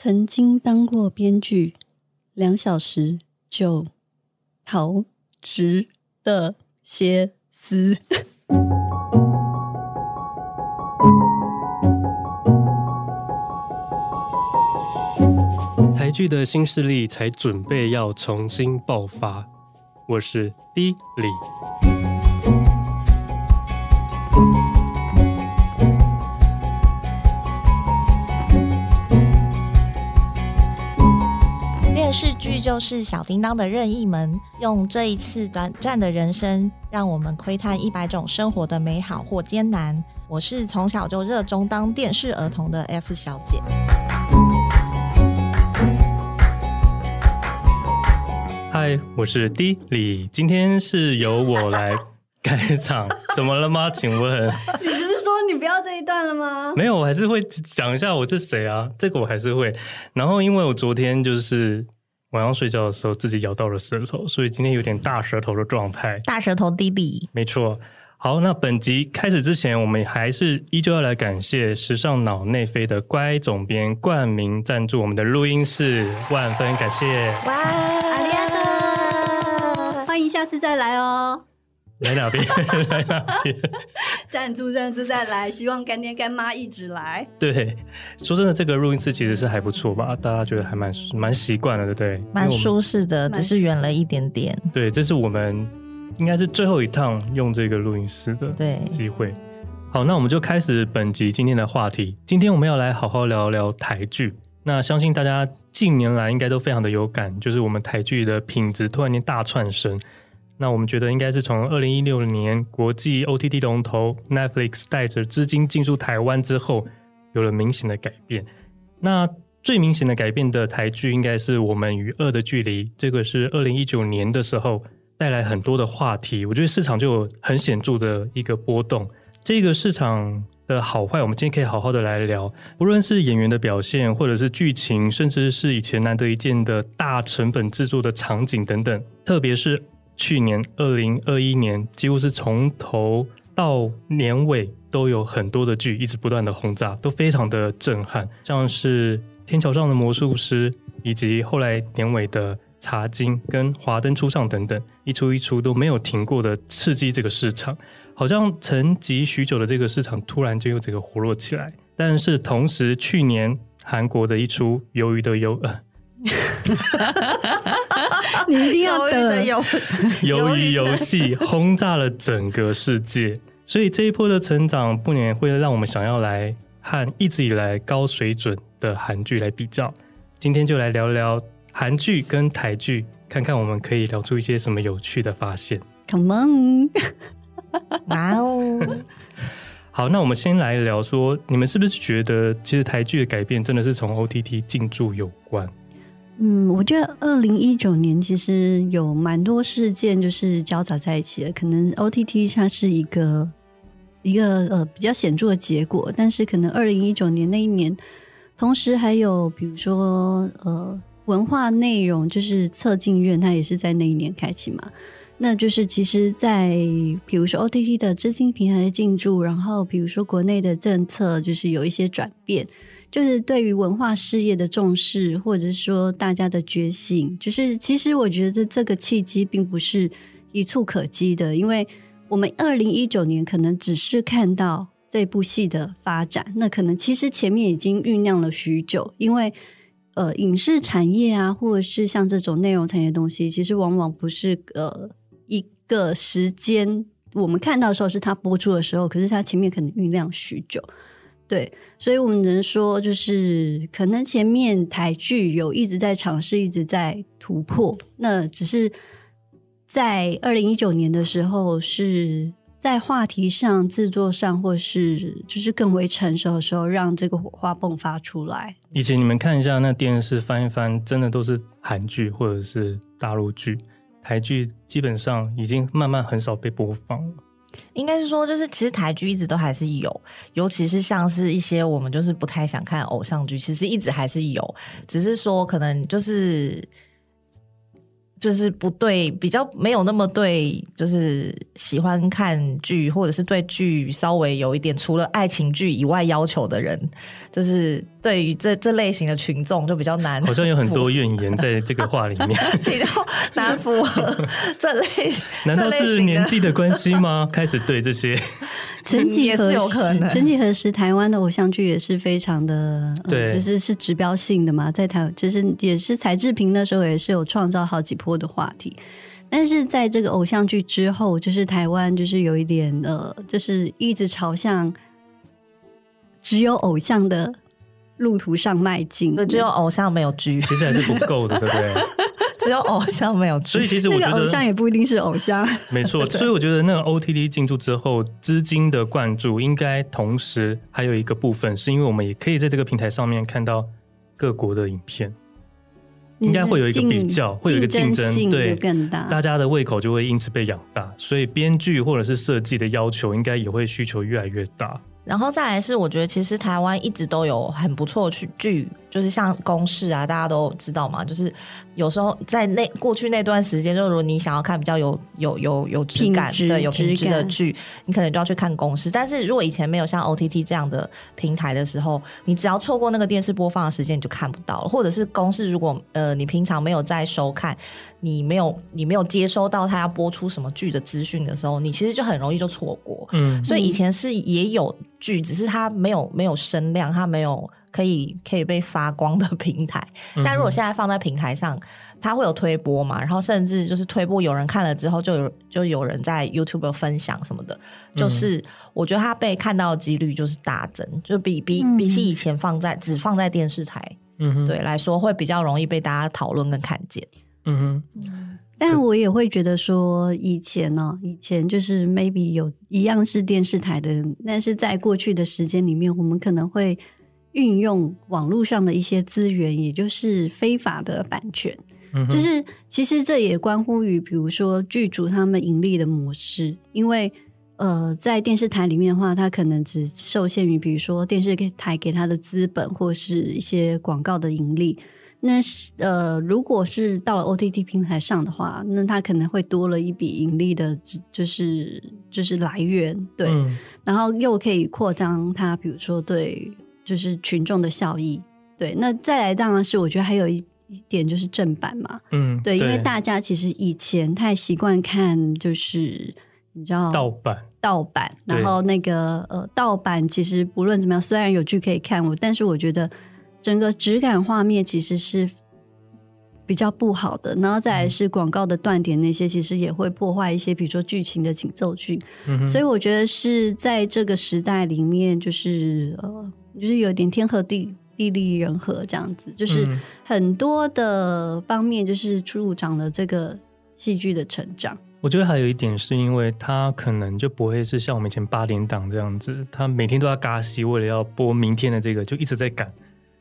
曾经当过编剧，两小时就逃职的歇思。台剧的新势力才准备要重新爆发，我是 D 李。就是小叮当的任意门，用这一次短暂的人生，让我们窥探一百种生活的美好或艰难。我是从小就热衷当电视儿童的 F 小姐。嗨，我是 D 李，今天是由我来 开场，怎么了吗？请问你不是说你不要这一段了吗？没有，我还是会讲一下我是谁啊，这个我还是会。然后因为我昨天就是。晚上睡觉的时候，自己咬到了舌头，所以今天有点大舌头的状态。大舌头弟弟，没错。好，那本集开始之前，我们还是依旧要来感谢时尚脑内飞的乖总编冠名赞助我们的录音室，万分感谢。哇，阿里阿多，欢迎下次再来哦。来哪边？来哪边？赞助赞助再来，希望干爹干妈一直来。对，说真的，这个录音室其实是还不错吧？大家觉得还蛮蛮习惯了，对不对？蛮舒适的，只是远了一点点。对，这是我们应该是最后一趟用这个录音室的对机会。好，那我们就开始本集今天的话题。今天我们要来好好聊聊台剧。那相信大家近年来应该都非常的有感，就是我们台剧的品质突然间大窜升。那我们觉得应该是从二零一六年国际 OTT 龙头 Netflix 带着资金进驻台湾之后，有了明显的改变。那最明显的改变的台剧，应该是《我们与恶的距离》。这个是二零一九年的时候带来很多的话题，我觉得市场就有很显著的一个波动。这个市场的好坏，我们今天可以好好的来聊。无论是演员的表现，或者是剧情，甚至是以前难得一见的大成本制作的场景等等，特别是。去年二零二一年，几乎是从头到年尾都有很多的剧一直不断的轰炸，都非常的震撼，像是《天桥上的魔术师》，以及后来年尾的《茶经》跟《华灯初上》等等，一出一出都没有停过的刺激这个市场，好像沉寂许久的这个市场突然就又这个活络起来。但是同时，去年韩国的一出《鱿鱼的鱿》呃。你一定要 的游戏，鱿鱼游戏轰炸了整个世界，所以这一波的成长不免会让我们想要来和一直以来高水准的韩剧来比较。今天就来聊聊韩剧跟台剧，看看我们可以聊出一些什么有趣的发现。Come on，哇哦！好，那我们先来聊说，你们是不是觉得其实台剧的改变真的是从 OTT 进驻有关？嗯，我觉得二零一九年其实有蛮多事件就是交杂在一起的，可能 OTT 它是一个一个呃比较显著的结果，但是可能二零一九年那一年，同时还有比如说呃文化内容，就是策进院它也是在那一年开启嘛，那就是其实在比如说 OTT 的资金平台的进驻，然后比如说国内的政策就是有一些转变。就是对于文化事业的重视，或者说大家的觉醒，就是其实我觉得这个契机并不是一触可及的，因为我们二零一九年可能只是看到这部戏的发展，那可能其实前面已经酝酿了许久，因为呃影视产业啊，或者是像这种内容产业的东西，其实往往不是呃一个时间我们看到的时候是它播出的时候，可是它前面可能酝酿许久。对，所以我们能说，就是可能前面台剧有一直在尝试，一直在突破。那只是在二零一九年的时候，是在话题上、制作上，或是就是更为成熟的时候，让这个火花迸发出来。以前你们看一下那电视，翻一翻，真的都是韩剧或者是大陆剧，台剧基本上已经慢慢很少被播放了。应该是说，就是其实台剧一直都还是有，尤其是像是一些我们就是不太想看偶像剧，其实一直还是有，只是说可能就是就是不对，比较没有那么对，就是喜欢看剧或者是对剧稍微有一点除了爱情剧以外要求的人，就是对于这这类型的群众就比较难，好像有很多怨言在这个话里面，比较难符合这类。难道是年纪的关系吗？开始对这些，曾几何时，曾几何时，台湾的偶像剧也是非常的，对，就是是指标性的嘛，在台就是也是柴智屏那时候也是有创造好几波的话题，但是在这个偶像剧之后，就是台湾就是有一点呃，就是一直朝向只有偶像的。路途上迈进，对，只有偶像没有剧，其实还是不够的，对不对？只有偶像没有剧，所以其实我觉得偶像也不一定是偶像，没错。所以我觉得那个 OTT 进驻之后，资金的灌注应该同时还有一个部分，是因为我们也可以在这个平台上面看到各国的影片，应该会有一个比较，会有一个竞争，对，更大，大家的胃口就会因此被养大，所以编剧或者是设计的要求，应该也会需求越来越大。然后再来是，我觉得其实台湾一直都有很不错的剧，就是像公式啊，大家都知道嘛，就是有时候在那过去那段时间，就如果你想要看比较有有有有质感，的对有品质的剧，你可能就要去看公式。但是如果以前没有像 OTT 这样的平台的时候，你只要错过那个电视播放的时间，你就看不到了。或者是公式，如果呃你平常没有在收看。你没有，你没有接收到他要播出什么剧的资讯的时候，你其实就很容易就错过。嗯，所以以前是也有剧，只是它没有没有声量，它没有可以可以被发光的平台。但如果现在放在平台上，它会有推播嘛？然后甚至就是推播有人看了之后，就有就有人在 YouTube 分享什么的，就是我觉得它被看到的几率就是大增，就比比比起以前放在只放在电视台，嗯，对来说会比较容易被大家讨论跟看见。嗯哼，但我也会觉得说，以前呢、喔，以前就是 maybe 有一样是电视台的，但是在过去的时间里面，我们可能会运用网络上的一些资源，也就是非法的版权。嗯，就是其实这也关乎于，比如说剧组他们盈利的模式，因为呃，在电视台里面的话，它可能只受限于，比如说电视台给他的资本或是一些广告的盈利。那是呃，如果是到了 OTT 平台上的话，那它可能会多了一笔盈利的，就是就是来源，对，嗯、然后又可以扩张它，比如说对，就是群众的效益，对。那再来当然是我觉得还有一一点就是正版嘛，嗯，对，因为大家其实以前太习惯看就是你知道盗版，盗版，然后那个呃盗版其实不论怎么样，虽然有剧可以看我，但是我觉得。整个质感画面其实是比较不好的，然后再来是广告的断点，那些其实也会破坏一些，比如说剧情的紧凑剧。嗯、所以我觉得是在这个时代里面，就是呃，就是有点天和地地利人和这样子，就是很多的方面就是助长了这个戏剧的成长。我觉得还有一点是因为它可能就不会是像我们以前八点档这样子，他每天都要嘎戏，为了要播明天的这个，就一直在赶。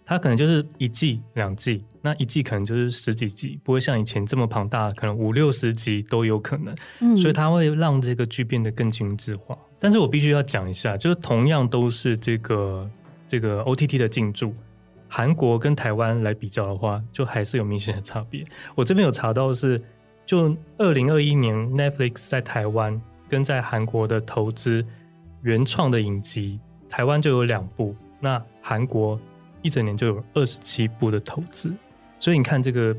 它可能就是一季两季，那一季可能就是十几集，不会像以前这么庞大，可能五六十集都有可能。嗯，所以它会让这个剧变得更精致化。但是我必须要讲一下，就是同样都是这个这个 OTT 的进驻，韩国跟台湾来比较的话，就还是有明显的差别。我这边有查到是，就二零二一年 Netflix 在台湾跟在韩国的投资原创的影集，台湾就有两部，那韩国。一整年就有二十七部的投资，所以你看这个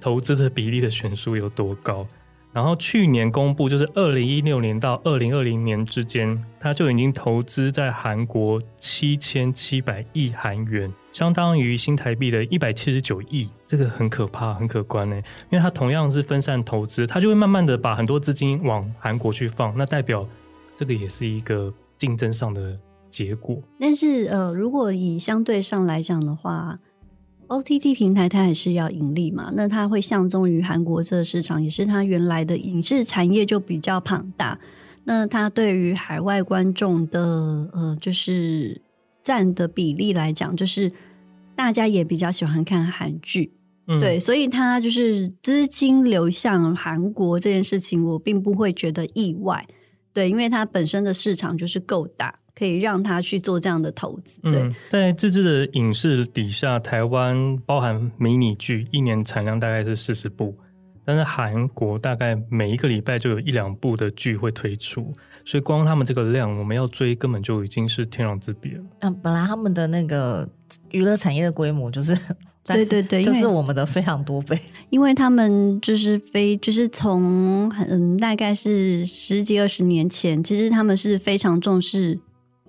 投资的比例的悬殊有多高。然后去年公布，就是二零一六年到二零二零年之间，他就已经投资在韩国七千七百亿韩元，相当于新台币的一百七十九亿。这个很可怕，很可观呢，因为它同样是分散投资，它就会慢慢的把很多资金往韩国去放，那代表这个也是一个竞争上的。结果，但是呃，如果以相对上来讲的话，OTT 平台它还是要盈利嘛，那它会相中于韩国这个市场，也是它原来的影视产业就比较庞大，那它对于海外观众的呃，就是占的比例来讲，就是大家也比较喜欢看韩剧，嗯、对，所以它就是资金流向韩国这件事情，我并不会觉得意外，对，因为它本身的市场就是够大。可以让他去做这样的投资。对，嗯、在自制的影视底下，台湾包含迷你剧，一年产量大概是四十部。但是韩国大概每一个礼拜就有一两部的剧会推出，所以光他们这个量，我们要追根本就已经是天壤之别了。嗯，本来他们的那个娱乐产业的规模就是，对对对，就是我们的非常多倍，因为他们就是非就是从嗯大概是十几二十年前，其实他们是非常重视，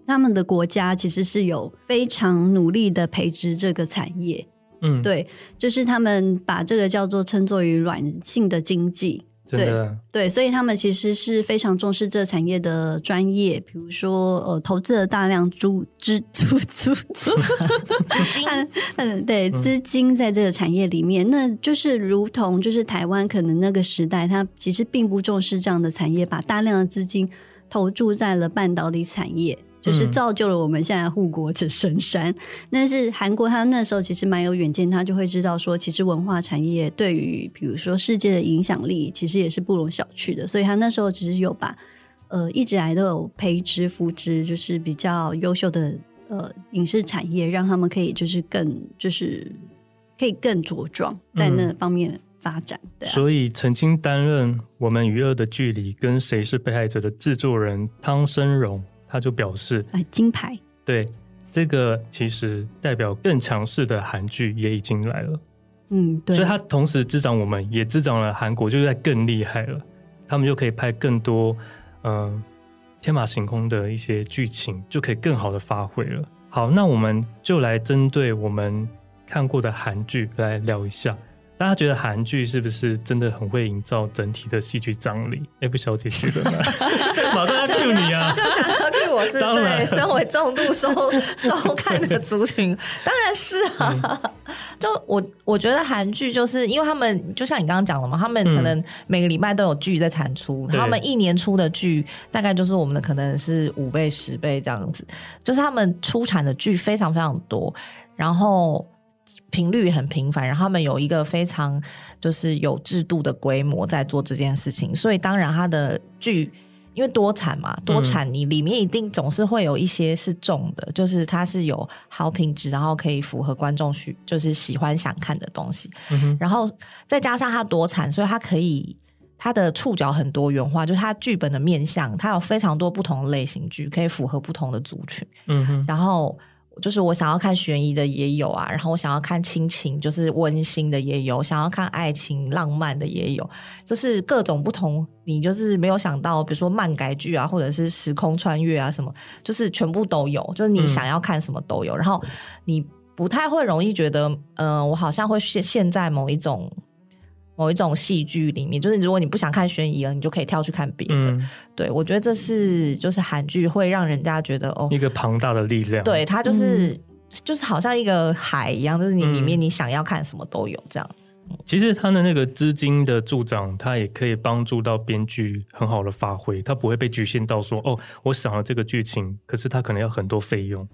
他们的国家其实是有非常努力的培植这个产业。嗯，对，就是他们把这个叫做称作于软性的经济，对对，所以他们其实是非常重视这产业的专业，比如说呃，投资了大量租资 租租租资金，嗯，对，资金在这个产业里面，那就是如同就是台湾可能那个时代，它其实并不重视这样的产业，把大量的资金投注在了半导体产业。就是造就了我们现在护国者神山。但是韩国他那时候其实蛮有远见，他就会知道说，其实文化产业对于比如说世界的影响力，其实也是不容小觑的。所以他那时候只是有把呃一直来都有培植扶植，就是比较优秀的呃影视产业，让他们可以就是更就是可以更茁壮在那方面发展。嗯、对、啊，所以曾经担任《我们与恶的距离》跟《谁是被害者》的制作人汤升荣。他就表示，哎，金牌，对，这个其实代表更强势的韩剧也已经来了，嗯，对，所以他同时滋长我们，也滋长了韩国，就在更厉害了，他们就可以拍更多，嗯、呃，天马行空的一些剧情，就可以更好的发挥了。好，那我们就来针对我们看过的韩剧来聊一下。大家觉得韩剧是不是真的很会营造整体的戏剧张力？F 小姐觉得呢？马上要 cue 你啊！就想要 cue 我是对，身为重度收收看的族群，当然是啊。嗯、就我我觉得韩剧就是因为他们就像你刚刚讲的嘛，他们可能每个礼拜都有剧在产出，他们一年出的剧大概就是我们的可能是五倍十倍这样子，就是他们出产的剧非常非常多，然后。频率很频繁，然后他们有一个非常就是有制度的规模在做这件事情，所以当然他的剧因为多产嘛，多产你里面一定总是会有一些是重的，嗯、就是它是有好品质，然后可以符合观众需就是喜欢想看的东西，嗯、然后再加上它多产，所以它可以它的触角很多元化，就是它剧本的面向，它有非常多不同的类型剧，可以符合不同的族群，嗯哼，然后。就是我想要看悬疑的也有啊，然后我想要看亲情，就是温馨的也有，想要看爱情浪漫的也有，就是各种不同。你就是没有想到，比如说漫改剧啊，或者是时空穿越啊什么，就是全部都有，就是你想要看什么都有。嗯、然后你不太会容易觉得，嗯、呃，我好像会陷陷在某一种。某一种戏剧里面，就是如果你不想看悬疑了，你就可以跳去看别的。嗯、对，我觉得这是就是韩剧会让人家觉得哦，一个庞大的力量。对，它就是、嗯、就是好像一个海一样，就是你里面你想要看什么都有这样。嗯、其实它的那个资金的助长，它也可以帮助到编剧很好的发挥，它不会被局限到说哦，我想了这个剧情，可是它可能要很多费用。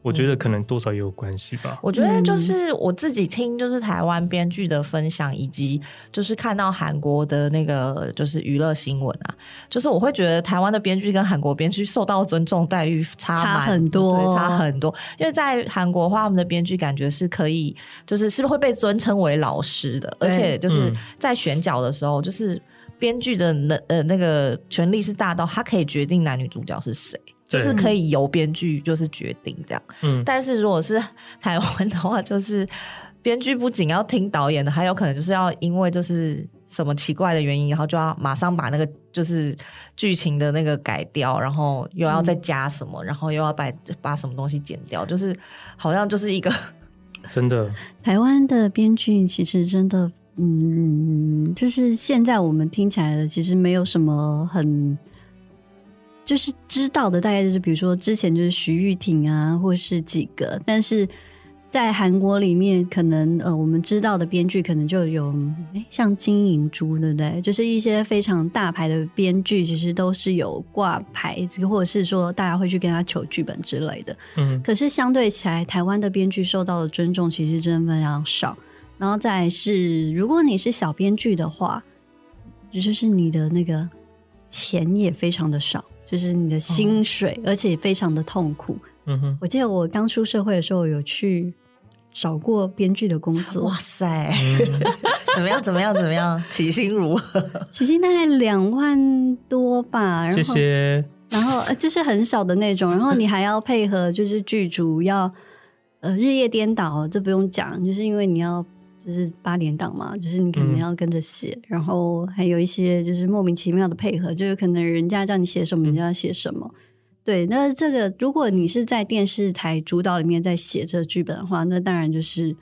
我觉得可能多少也有关系吧。我觉得就是我自己听，就是台湾编剧的分享，以及就是看到韩国的那个就是娱乐新闻啊，就是我会觉得台湾的编剧跟韩国编剧受到尊重待遇差差很多，差很多。因为在韩国的话，他们的编剧感觉是可以，就是是不是会被尊称为老师的，而且就是在选角的时候，就是编剧的能呃那个权力是大到他可以决定男女主角是谁。就是可以由编剧就是决定这样，嗯，但是如果是台湾的话，就是编剧不仅要听导演的，还有可能就是要因为就是什么奇怪的原因，然后就要马上把那个就是剧情的那个改掉，然后又要再加什么，嗯、然后又要把把什么东西剪掉，就是好像就是一个真的。台湾的编剧其实真的，嗯，就是现在我们听起来的其实没有什么很。就是知道的大概就是，比如说之前就是徐玉婷啊，或是几个，但是在韩国里面，可能呃我们知道的编剧可能就有，诶像金银珠，对不对？就是一些非常大牌的编剧，其实都是有挂牌子，或者是说大家会去跟他求剧本之类的。嗯，可是相对起来，台湾的编剧受到的尊重其实真的非常少。然后再是，如果你是小编剧的话，就是你的那个钱也非常的少。就是你的薪水，而且非常的痛苦。嗯哼，我记得我刚出社会的时候，有去找过编剧的工作。哇塞，怎 怎么样？怎么样？怎么样？起薪如何？起薪大概两万多吧。然后谢谢。然后就是很少的那种，然后你还要配合，就是剧组要呃日夜颠倒，这不用讲，就是因为你要就是八点档嘛，就是你可能要跟着写，嗯、然后还有一些就是莫名其妙的配合，就是可能人家叫你写什么，你就要写什么。嗯、对，那这个如果你是在电视台主导里面在写这个剧本的话，那当然就是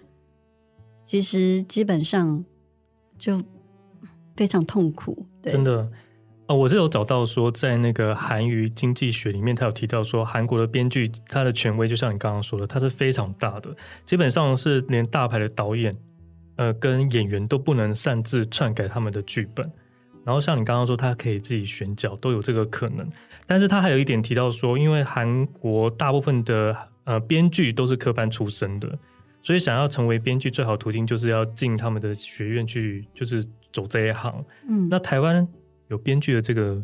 其实基本上就非常痛苦，对，真的。哦，我是有找到说，在那个韩娱经济学里面，他有提到说，韩国的编剧他的权威，就像你刚刚说的，他是非常大的，基本上是连大牌的导演，呃，跟演员都不能擅自篡改他们的剧本。然后像你刚刚说，他可以自己选角，都有这个可能。但是他还有一点提到说，因为韩国大部分的呃编剧都是科班出身的，所以想要成为编剧，最好途径就是要进他们的学院去，就是走这一行。嗯，那台湾。有编剧的这个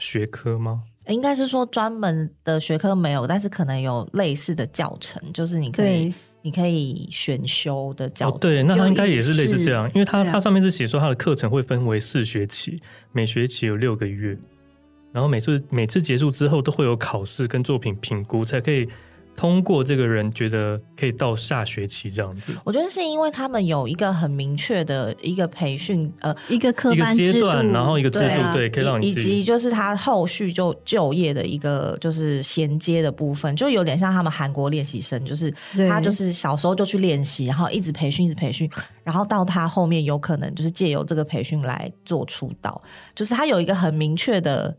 学科吗？应该是说专门的学科没有，但是可能有类似的教程，就是你可以你可以选修的教程。哦，对，那它应该也是类似这样，因为它它上面是写说它的课程会分为四学期，每学期有六个月，然后每次每次结束之后都会有考试跟作品评估，才可以。通过这个人觉得可以到下学期这样子，我觉得是因为他们有一个很明确的一个培训，呃，一个科班阶段，然后一个制度，对，啊、对，可以让你以及就是他后续就就业的一个就是衔接的部分，就有点像他们韩国练习生，就是他就是小时候就去练习，然后一直培训，一直培训，然后到他后面有可能就是借由这个培训来做出道，就是他有一个很明确的。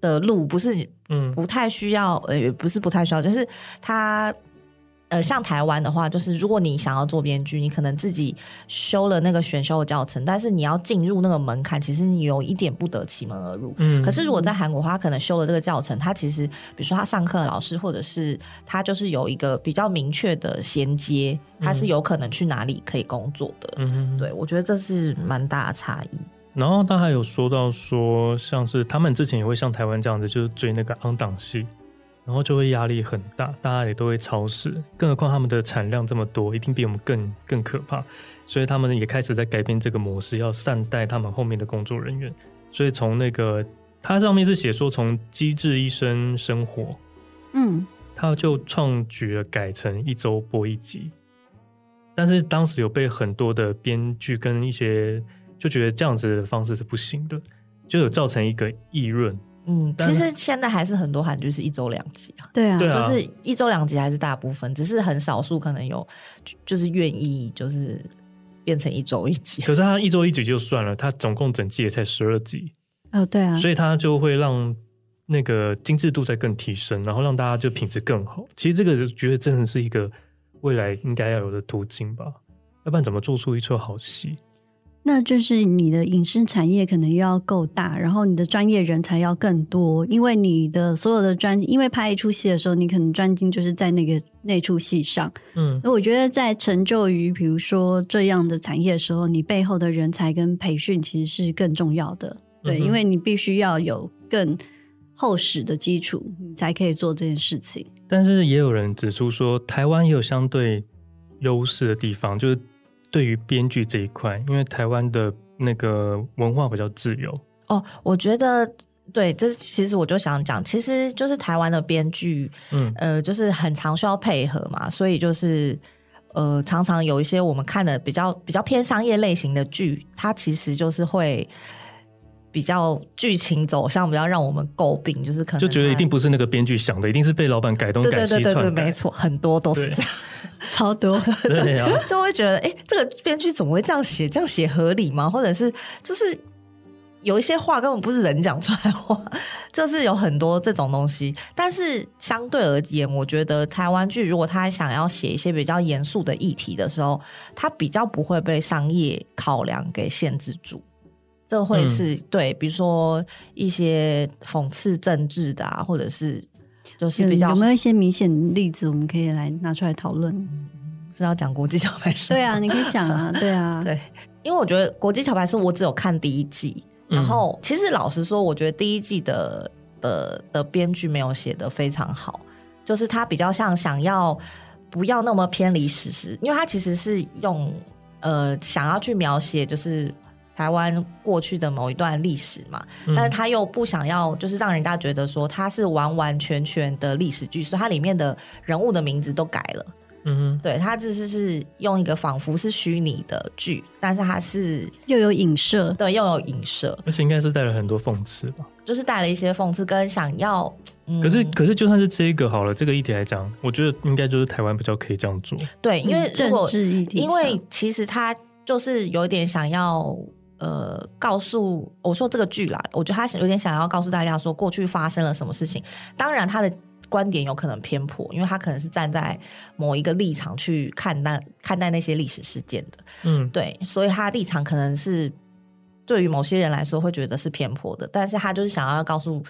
的路不是，嗯，不太需要，呃、嗯，不是不太需要，就是他，呃，像台湾的话，就是如果你想要做编剧，你可能自己修了那个选修的教程，但是你要进入那个门槛，其实你有一点不得其门而入。嗯，可是如果在韩国的话，他可能修了这个教程，他其实，比如说他上课的老师，或者是他就是有一个比较明确的衔接，他是有可能去哪里可以工作的。嗯，对，我觉得这是蛮大的差异。然后他还有说到说，像是他们之前也会像台湾这样子，就是追那个 on 档戏，然后就会压力很大，大家也都会超时，更何况他们的产量这么多，一定比我们更更可怕，所以他们也开始在改变这个模式，要善待他们后面的工作人员。所以从那个他上面是写说，从机智医生生活，嗯，他就创举了改成一周播一集，但是当时有被很多的编剧跟一些。就觉得这样子的方式是不行的，就有造成一个议论。嗯，其实现在还是很多韩剧是一周两集啊。对啊，就是一周两集还是大部分，只是很少数可能有就是愿意就是变成一周一集。可是他一周一集就算了，他总共整季也才十二集。哦，对啊，所以他就会让那个精致度再更提升，然后让大家就品质更好。其实这个觉得真的是一个未来应该要有的途径吧，要不然怎么做出一出好戏？那就是你的影视产业可能又要够大，然后你的专业人才要更多，因为你的所有的专，因为拍一出戏的时候，你可能专精就是在那个那出戏上。嗯，那我觉得在成就于比如说这样的产业的时候，你背后的人才跟培训其实是更重要的。对，嗯。因为你必须要有更厚实的基础，你才可以做这件事情。但是也有人指出说，台湾也有相对优势的地方，就是。对于编剧这一块，因为台湾的那个文化比较自由哦，我觉得对，这其实我就想讲，其实就是台湾的编剧，嗯呃，就是很常需要配合嘛，所以就是呃，常常有一些我们看的比较比较偏商业类型的剧，它其实就是会。比较剧情走向比较让我们诟病，就是可能就觉得一定不是那个编剧想的，一定是被老板改动改西，对对对对，没错，很多都是这样，超多，对啊，就会觉得哎、欸，这个编剧怎么会这样写？这样写合理吗？或者是就是有一些话根本不是人讲出来的话，就是有很多这种东西。但是相对而言，我觉得台湾剧如果他想要写一些比较严肃的议题的时候，他比较不会被商业考量给限制住。这会是、嗯、对，比如说一些讽刺政治的啊，或者是就是比较有没有一些明显的例子，我们可以来拿出来讨论？是要讲国际桥牌社？对啊，你可以讲啊，对啊，对，因为我觉得国际桥牌社我只有看第一季，然后、嗯、其实老实说，我觉得第一季的的的编剧没有写的非常好，就是他比较像想要不要那么偏离史实，因为他其实是用。呃想要去描写就是台湾过去的某一段历史嘛，嗯、但是他又不想要就是让人家觉得说他是完完全全的历史剧，所以它里面的人物的名字都改了。嗯哼，对，他只是是用一个仿佛是虚拟的剧，但是他是又有影射，对，又有影射，而且应该是带了很多讽刺吧，就是带了一些讽刺跟想要。嗯、可是，可是就算是这个好了，这个议题来讲，我觉得应该就是台湾比较可以这样做。对，因为政治议题，因为其实他就是有点想要呃告诉我说这个剧啦，我觉得他有点想要告诉大家说过去发生了什么事情，当然他的。观点有可能偏颇，因为他可能是站在某一个立场去看待看待那些历史事件的，嗯，对，所以他的立场可能是对于某些人来说会觉得是偏颇的，但是他就是想要告诉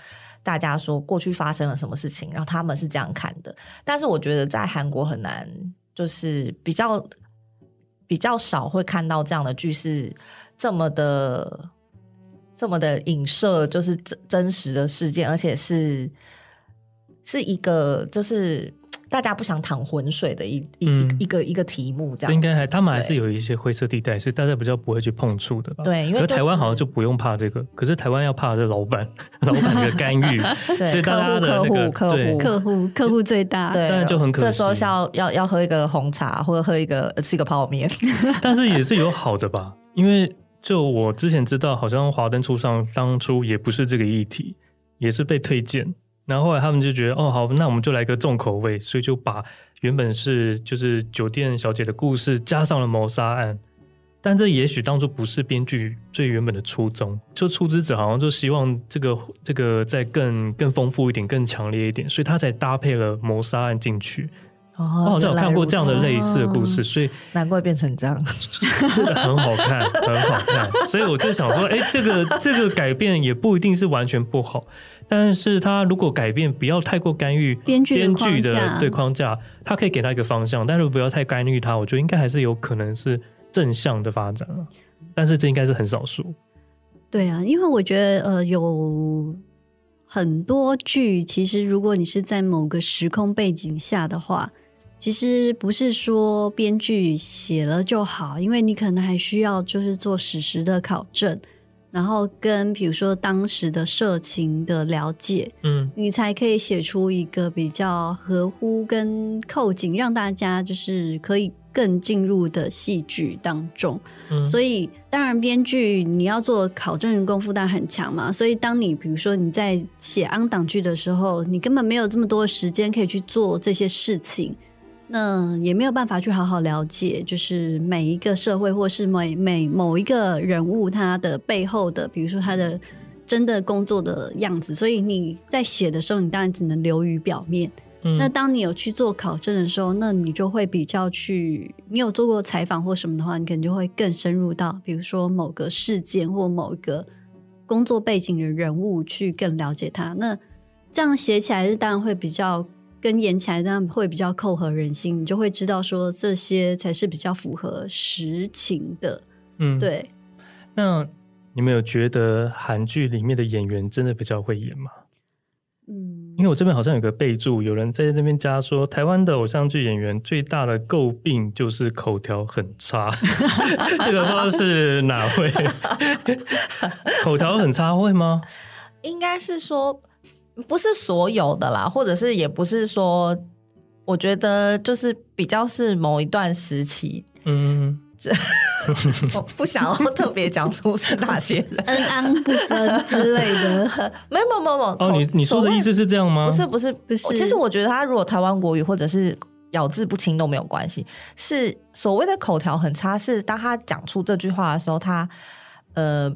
大家说过去发生了什么事情，然后他们是这样看的。但是我觉得在韩国很难，就是比较比较少会看到这样的剧是这么的这么的影射，就是真真实的事件，而且是。是一个就是大家不想淌浑水的一一、嗯、一个一个题目，这样应该还他们还是有一些灰色地带，是大家比较不会去碰触的吧？对，因为、就是、台湾好像就不用怕这个，可是台湾要怕的是老板，老板的干预，所以大家的那个客户客户客户最大，对，但就很可惜。这时候是要要要喝一个红茶，或者喝一个吃一个泡面，但是也是有好的吧？因为就我之前知道，好像华灯初上当初也不是这个议题，也是被推荐。然后后来他们就觉得，哦，好，那我们就来个重口味，所以就把原本是就是酒店小姐的故事加上了谋杀案。但这也许当初不是编剧最原本的初衷，就出资者好像就希望这个这个再更更丰富一点、更强烈一点，所以他才搭配了谋杀案进去。哦，我好像有看过这样的类似的故事，所以难怪变成这样，很好看，很好看。所以我就想说，哎，这个 这个改变也不一定是完全不好。但是他如果改变，不要太过干预编剧编剧的对框架，他可以给他一个方向，但是不要太干预他，我觉得应该还是有可能是正向的发展了。但是这应该是很少数。对啊，因为我觉得呃，有很多剧，其实如果你是在某个时空背景下的话，其实不是说编剧写了就好，因为你可能还需要就是做史实的考证。然后跟比如说当时的社情的了解，嗯，你才可以写出一个比较合乎跟扣紧，让大家就是可以更进入的戏剧当中。嗯，所以当然编剧你要做考证功夫，当然很强嘛。所以当你比如说你在写 on 档剧的时候，你根本没有这么多时间可以去做这些事情。那也没有办法去好好了解，就是每一个社会，或是每每某一个人物他的背后的，比如说他的真的工作的样子。所以你在写的时候，你当然只能流于表面。嗯。那当你有去做考证的时候，那你就会比较去，你有做过采访或什么的话，你可能就会更深入到，比如说某个事件或某一个工作背景的人物去更了解他。那这样写起来是当然会比较。跟演起来这样会比较扣合人心，你就会知道说这些才是比较符合实情的。嗯，对。那你们有觉得韩剧里面的演员真的比较会演吗？嗯，因为我这边好像有个备注，有人在这边加说，台湾的偶像剧演员最大的诟病就是口条很差。这个不知道是哪位？口条很差会吗？应该是说。不是所有的啦，或者是也不是说，我觉得就是比较是某一段时期，嗯，这 我不想要特别讲出是哪些人，恩安不分之类的，没有没有没有。哦，你你说的意思是这样吗？不是不是不是，其实我觉得他如果台湾国语或者是咬字不清都没有关系，是所谓的口条很差，是当他讲出这句话的时候，他呃。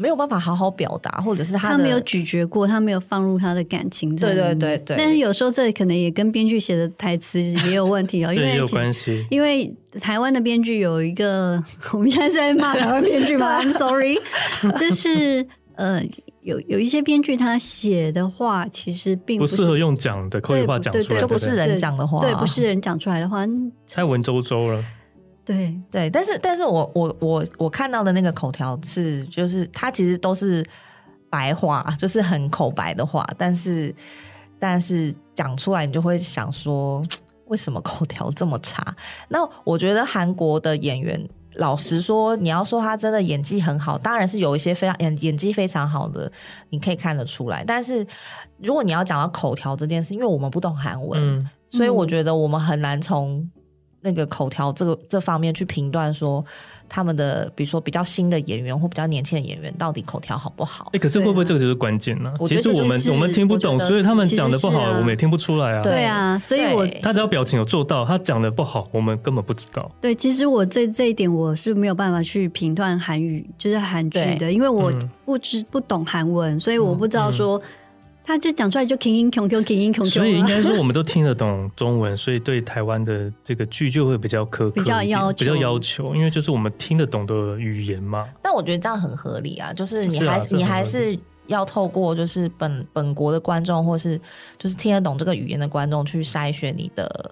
没有办法好好表达，或者是他他没有咀嚼过，他没有放入他的感情。对对对对。但是有时候这可能也跟编剧写的台词也有问题哦，因为有关系。因为台湾的编剧有一个，我们现在在骂台湾编剧吗？I'm sorry，就是呃，有有一些编剧他写的话其实并不，不适合用讲的口语话讲出来，就不是人讲的话，对，不是人讲出来的话，太文绉绉了。对对，但是但是我我我我看到的那个口条是，就是他其实都是白话，就是很口白的话，但是但是讲出来你就会想说，为什么口条这么差？那我觉得韩国的演员老实说，你要说他真的演技很好，当然是有一些非常演演技非常好的，你可以看得出来。但是如果你要讲到口条这件事，因为我们不懂韩文，嗯、所以我觉得我们很难从那个口条这个这方面去评断说。他们的比如说比较新的演员或比较年轻的演员，到底口条好不好？哎、欸，可是会不会这个就是关键呢？其实我们我们听不懂，所以他们讲的不好，啊，我们也听不出来啊。对啊，所以我他只要表情有做到，他讲的不好，我们根本不知道。对，其实我这这一点我是没有办法去评断韩语，就是韩剧的，因为我不知不懂韩文，所以我不知道说。嗯嗯他就讲出来就 king king 吭 king king 吭，所以应该说我们都听得懂中文，所以对台湾的这个剧就会比较苛刻，比较要求，比较要求，因为就是我们听得懂的语言嘛。但我觉得这样很合理啊，就是你还是、啊、你还是要透过就是本本国的观众，或是就是听得懂这个语言的观众去筛选你的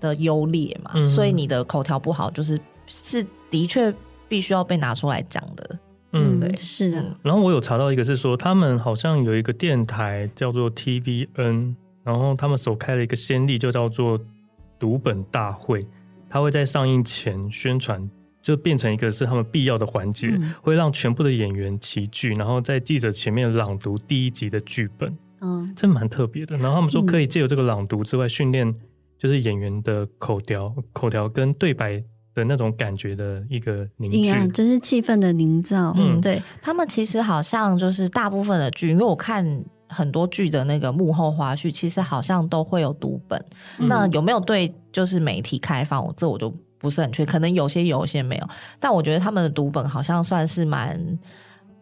的优劣嘛。嗯、所以你的口条不好，就是是的确必须要被拿出来讲的。嗯，对，是的。然后我有查到一个，是说他们好像有一个电台叫做 TVN，然后他们首开了一个先例，就叫做读本大会。他会在上映前宣传，就变成一个是他们必要的环节，嗯、会让全部的演员齐聚，然后在记者前面朗读第一集的剧本。嗯，这蛮特别的。然后他们说可以借由这个朗读之外，训练就是演员的口条、口条跟对白。的那种感觉的一个凝聚，啊，就是气氛的营造。嗯，对他们其实好像就是大部分的剧，因为我看很多剧的那个幕后花絮，其实好像都会有读本。嗯、那有没有对就是媒体开放？我这我就不是很确，可能有些有，有些没有。但我觉得他们的读本好像算是蛮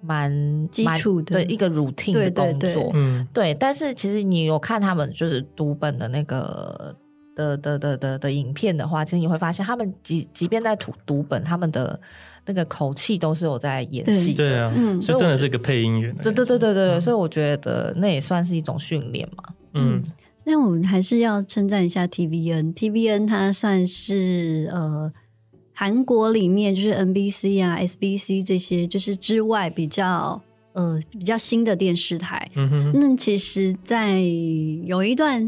蛮基础的，对一个 routine 的工作。对，对，对，嗯，对。但是其实你有看他们就是读本的那个。的的的的的影片的话，其实你会发现，他们即即便在读读本，他们的那个口气都是有在演戏的。对啊，嗯，所以真的是一个配音员。对对对对对，嗯、所以我觉得那也算是一种训练嘛。嗯，那、嗯、我们还是要称赞一下 TVN，TVN 它算是呃韩国里面就是 NBC 啊、SBC 这些就是之外比较呃比较新的电视台。嗯哼，那其实，在有一段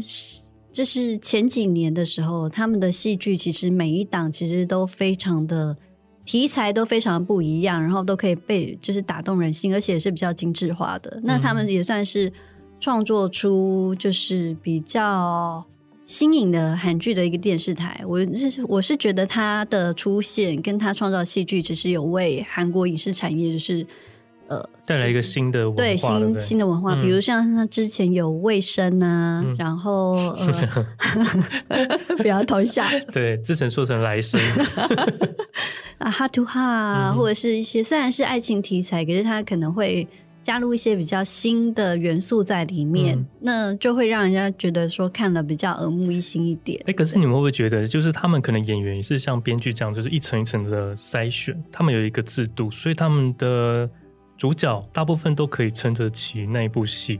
时。就是前几年的时候，他们的戏剧其实每一档其实都非常的题材都非常不一样，然后都可以被就是打动人心，而且是比较精致化的。那他们也算是创作出就是比较新颖的韩剧的一个电视台。我是我是觉得他的出现跟他创造戏剧，其实有为韩国影视产业就是。呃，带来一个新的文化，对新新的文化，嗯、比如像他之前有卫生啊，嗯、然后呃 不要投一下，对，之前说成来生。啊，哈图哈，或者是一些虽然是爱情题材，可是他可能会加入一些比较新的元素在里面，嗯、那就会让人家觉得说看了比较耳目一新一点。哎、欸，可是你们会不会觉得，就是他们可能演员也是像编剧这样，就是一层一层的筛选，他们有一个制度，所以他们的。主角大部分都可以撑得起那一部戏，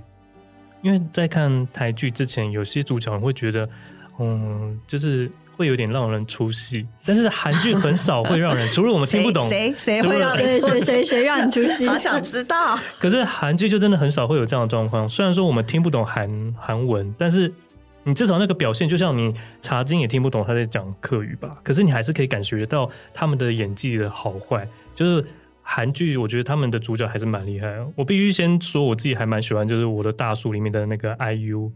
因为在看台剧之前，有些主角会觉得，嗯，就是会有点让人出戏。但是韩剧很少会让人，除了我们听不懂，谁谁会让谁谁谁谁让你出戏？好想知道。可是韩剧就真的很少会有这样的状况。虽然说我们听不懂韩韩文，但是你至少那个表现，就像你查经也听不懂他在讲客语吧？可是你还是可以感觉到他们的演技的好坏，就是。韩剧，我觉得他们的主角还是蛮厉害的。我必须先说，我自己还蛮喜欢，就是我的大叔里面的那个 IU。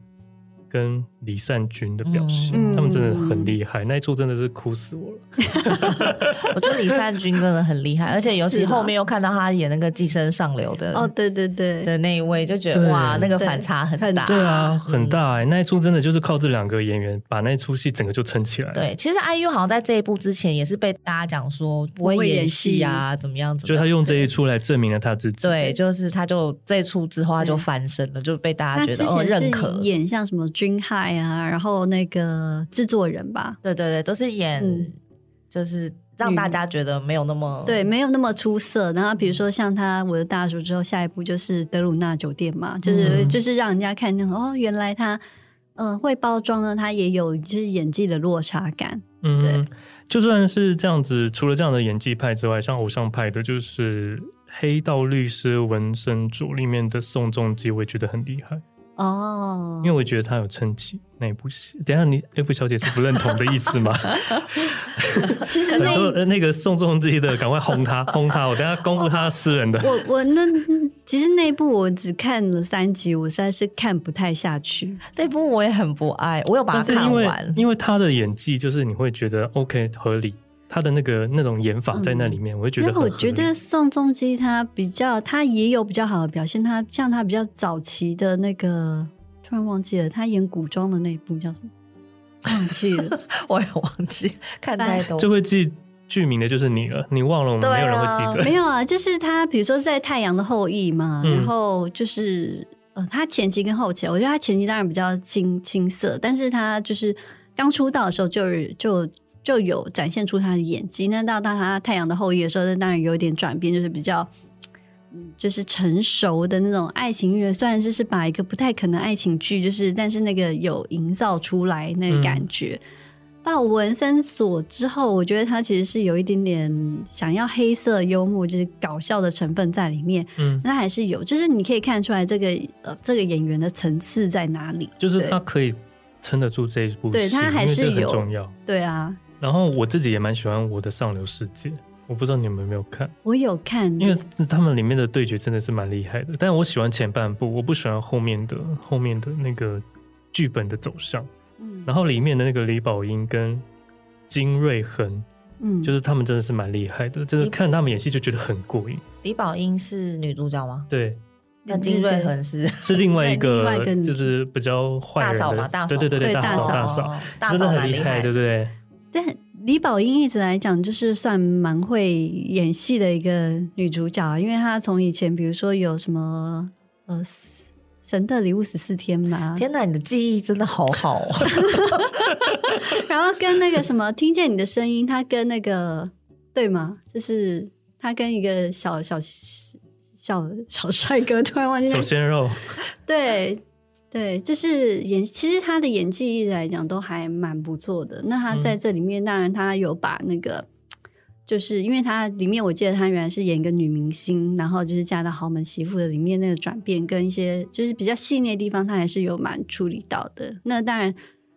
跟李善均的表现，嗯、他们真的很厉害，嗯、那一出真的是哭死我了。我觉得李善均真的很厉害，而且尤其后面又看到他演那个《寄生上流》的哦，对对对的那一位，就觉得哇，那个反差很大，对啊，很大哎、欸。嗯、那一出真的就是靠这两个演员把那一出戏整个就撑起来。对，其实 IU 好像在这一部之前也是被大家讲说不会演戏啊，怎么样子？就他用这一出来证明了他自己。对，就是他就这一出之后他就翻身了，就被大家觉得哦认可。演像什么君海啊，然后那个制作人吧，对对对，都是演，嗯、就是让大家觉得没有那么、嗯、对，没有那么出色。然后比如说像他我的大叔之后，下一部就是德鲁纳酒店嘛，就是、嗯、就是让人家看那种哦，原来他嗯、呃、会包装呢，他也有就是演技的落差感。嗯，对，就算是这样子，除了这样的演技派之外，像偶像派的，就是《黑道律师文森佐》里面的宋仲基，我也觉得很厉害。哦，因为我觉得他有撑起那部戏。等一下，你 F 小姐是不认同的意思吗？其实那很多那个宋仲基的，赶快轰他，轰他！我等下公布他私人的。我我那其实那部我只看了三集，我实在是看不太下去。那部我也很不爱，我有把它看完。因为他的演技就是你会觉得 OK 合理。他的那个那种演法在那里面，嗯、我会觉得很。我觉得宋仲基他比较，他也有比较好的表现。他像他比较早期的那个，突然忘记了，他演古装的那一部叫什么？忘记了，我也忘记。看太多，就会记剧名的就是你了。你忘了，我们没有人会记得。没有啊，就是他，比如说在《太阳的后裔》嘛，嗯、然后就是呃，他前期跟后期，我觉得他前期当然比较青青涩，但是他就是刚出道的时候就是就。就有展现出他的演技。那到到他《太阳的后裔》的时候，那当然有点转变，就是比较，嗯，就是成熟的那种爱情音乐。虽然就是把一个不太可能爱情剧，就是但是那个有营造出来那个感觉。嗯、到文森所之后，我觉得他其实是有一点点想要黑色幽默，就是搞笑的成分在里面。嗯，那还是有，就是你可以看出来这个呃这个演员的层次在哪里。就是他可以撑得住这一部戏，对他还是有重要。对啊。然后我自己也蛮喜欢《我的上流世界》，我不知道你们有没有看？我有看，因为他们里面的对决真的是蛮厉害的。但我喜欢前半部，我不喜欢后面的后面的那个剧本的走向。嗯，然后里面的那个李宝英跟金瑞恒，嗯，就是他们真的是蛮厉害的，就是看他们演戏就觉得很过瘾。李宝英是女主角吗？对，那金瑞恒是是另外一个，就是比较坏人的，大嫂嘛，大嫂，对对对对，大嫂大嫂，真的很厉害，对不对？但李宝英一直来讲，就是算蛮会演戏的一个女主角，因为她从以前，比如说有什么呃《神的礼物十四天》嘛，天哪，你的记忆真的好好哦。然后跟那个什么，听见你的声音，她跟那个对吗？就是她跟一个小小小小帅哥，突然忘记小鲜肉，对。对，就是演，其实他的演技一直来讲都还蛮不错的。那他在这里面，当然他有把那个，嗯、就是因为他里面我记得他原来是演一个女明星，然后就是嫁到豪门媳妇的里面那个转变跟一些就是比较细腻的地方，他还是有蛮处理到的。那当然。